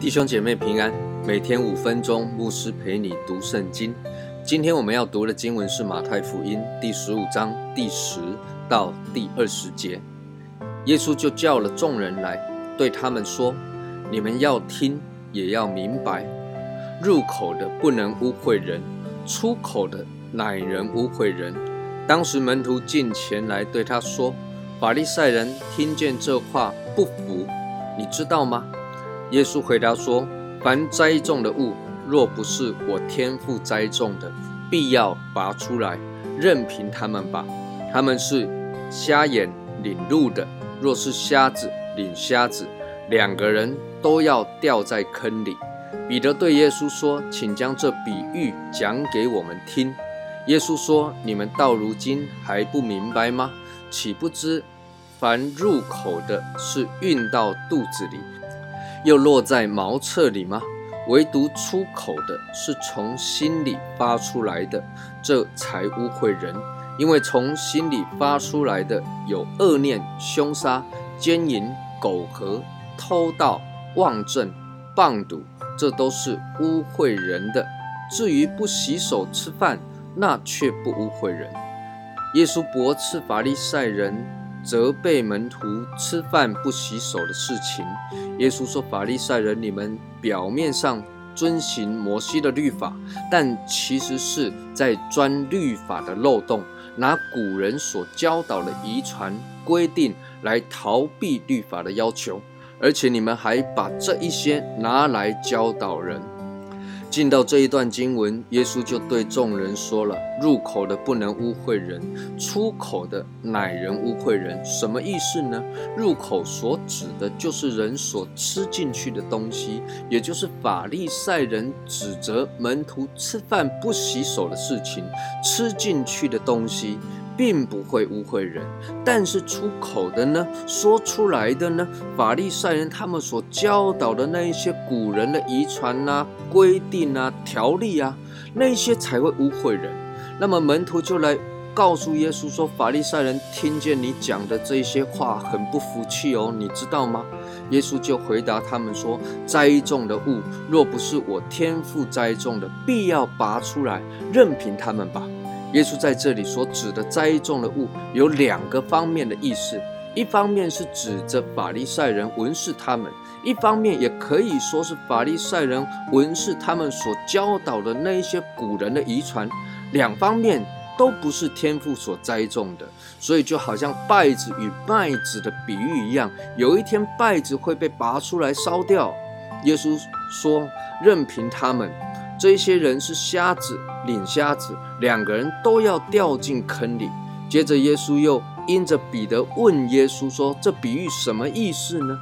弟兄姐妹平安，每天五分钟，牧师陪你读圣经。今天我们要读的经文是马太福音第十五章第十到第二十节。耶稣就叫了众人来，对他们说：“你们要听，也要明白。入口的不能污秽人，出口的乃人污秽人。”当时门徒进前来对他说：“法利赛人听见这话不服，你知道吗？”耶稣回答说：“凡栽种的物，若不是我天父栽种的，必要拔出来，任凭他们吧。他们是瞎眼领路的，若是瞎子领瞎子，两个人都要掉在坑里。”彼得对耶稣说：“请将这比喻讲给我们听。”耶稣说：“你们到如今还不明白吗？岂不知凡入口的是运到肚子里？”又落在茅厕里吗？唯独出口的是从心里发出来的，这才污秽人。因为从心里发出来的有恶念、凶杀、奸淫、苟合、偷盗、妄政、棒赌，这都是污秽人的。至于不洗手吃饭，那却不污秽人。耶稣驳斥法利赛人。责备门徒吃饭不洗手的事情。耶稣说：“法利赛人，你们表面上遵行摩西的律法，但其实是在钻律法的漏洞，拿古人所教导的遗传规定来逃避律法的要求，而且你们还把这一些拿来教导人。”进到这一段经文，耶稣就对众人说了：“入口的不能污秽人，出口的乃人污秽人。”什么意思呢？入口所指的就是人所吃进去的东西，也就是法利赛人指责门徒吃饭不洗手的事情，吃进去的东西。并不会污秽人，但是出口的呢，说出来的呢，法利赛人他们所教导的那一些古人的遗传啊、规定啊、条例啊，那些才会污秽人。那么门徒就来告诉耶稣说：“法利赛人听见你讲的这些话，很不服气哦，你知道吗？”耶稣就回答他们说：“栽种的物，若不是我天父栽种的，必要拔出来，任凭他们吧。”耶稣在这里所指的栽种的物有两个方面的意思，一方面是指着法利赛人文士他们，一方面也可以说是法利赛人文士他们所教导的那一些古人的遗传，两方面都不是天父所栽种的，所以就好像稗子与麦子的比喻一样，有一天稗子会被拔出来烧掉。耶稣说：“任凭他们。”这些人是瞎子领瞎子，两个人都要掉进坑里。接着，耶稣又因着彼得问耶稣说：“这比喻什么意思呢？”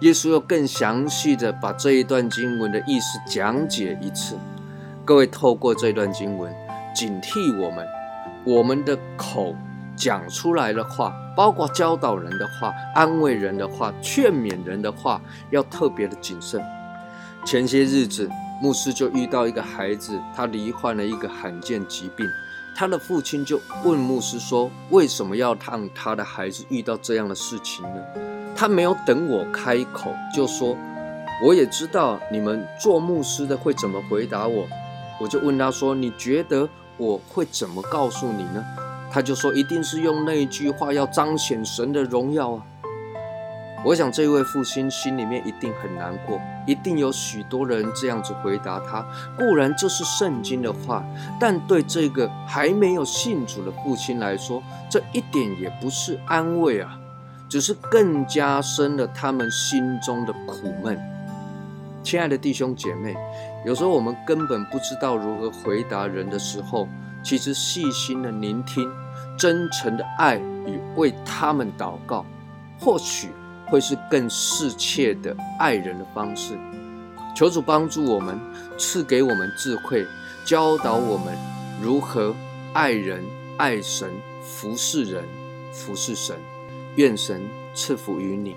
耶稣又更详细的把这一段经文的意思讲解一次。各位，透过这段经文，警惕我们，我们的口讲出来的话，包括教导人的话、安慰人的话、劝勉人的话，要特别的谨慎。前些日子。牧师就遇到一个孩子，他罹患了一个罕见疾病。他的父亲就问牧师说：“为什么要让他的孩子遇到这样的事情呢？”他没有等我开口，就说：“我也知道你们做牧师的会怎么回答我。”我就问他说：“你觉得我会怎么告诉你呢？”他就说：“一定是用那一句话，要彰显神的荣耀啊。”我想这位父亲心里面一定很难过，一定有许多人这样子回答他。固然这是圣经的话，但对这个还没有信主的父亲来说，这一点也不是安慰啊，只是更加深了他们心中的苦闷。亲爱的弟兄姐妹，有时候我们根本不知道如何回答人的时候，其实细心的聆听、真诚的爱与为他们祷告，或许。会是更适切的爱人的方式。求主帮助我们，赐给我们智慧，教导我们如何爱人、爱神、服侍人、服侍神。愿神赐福于你。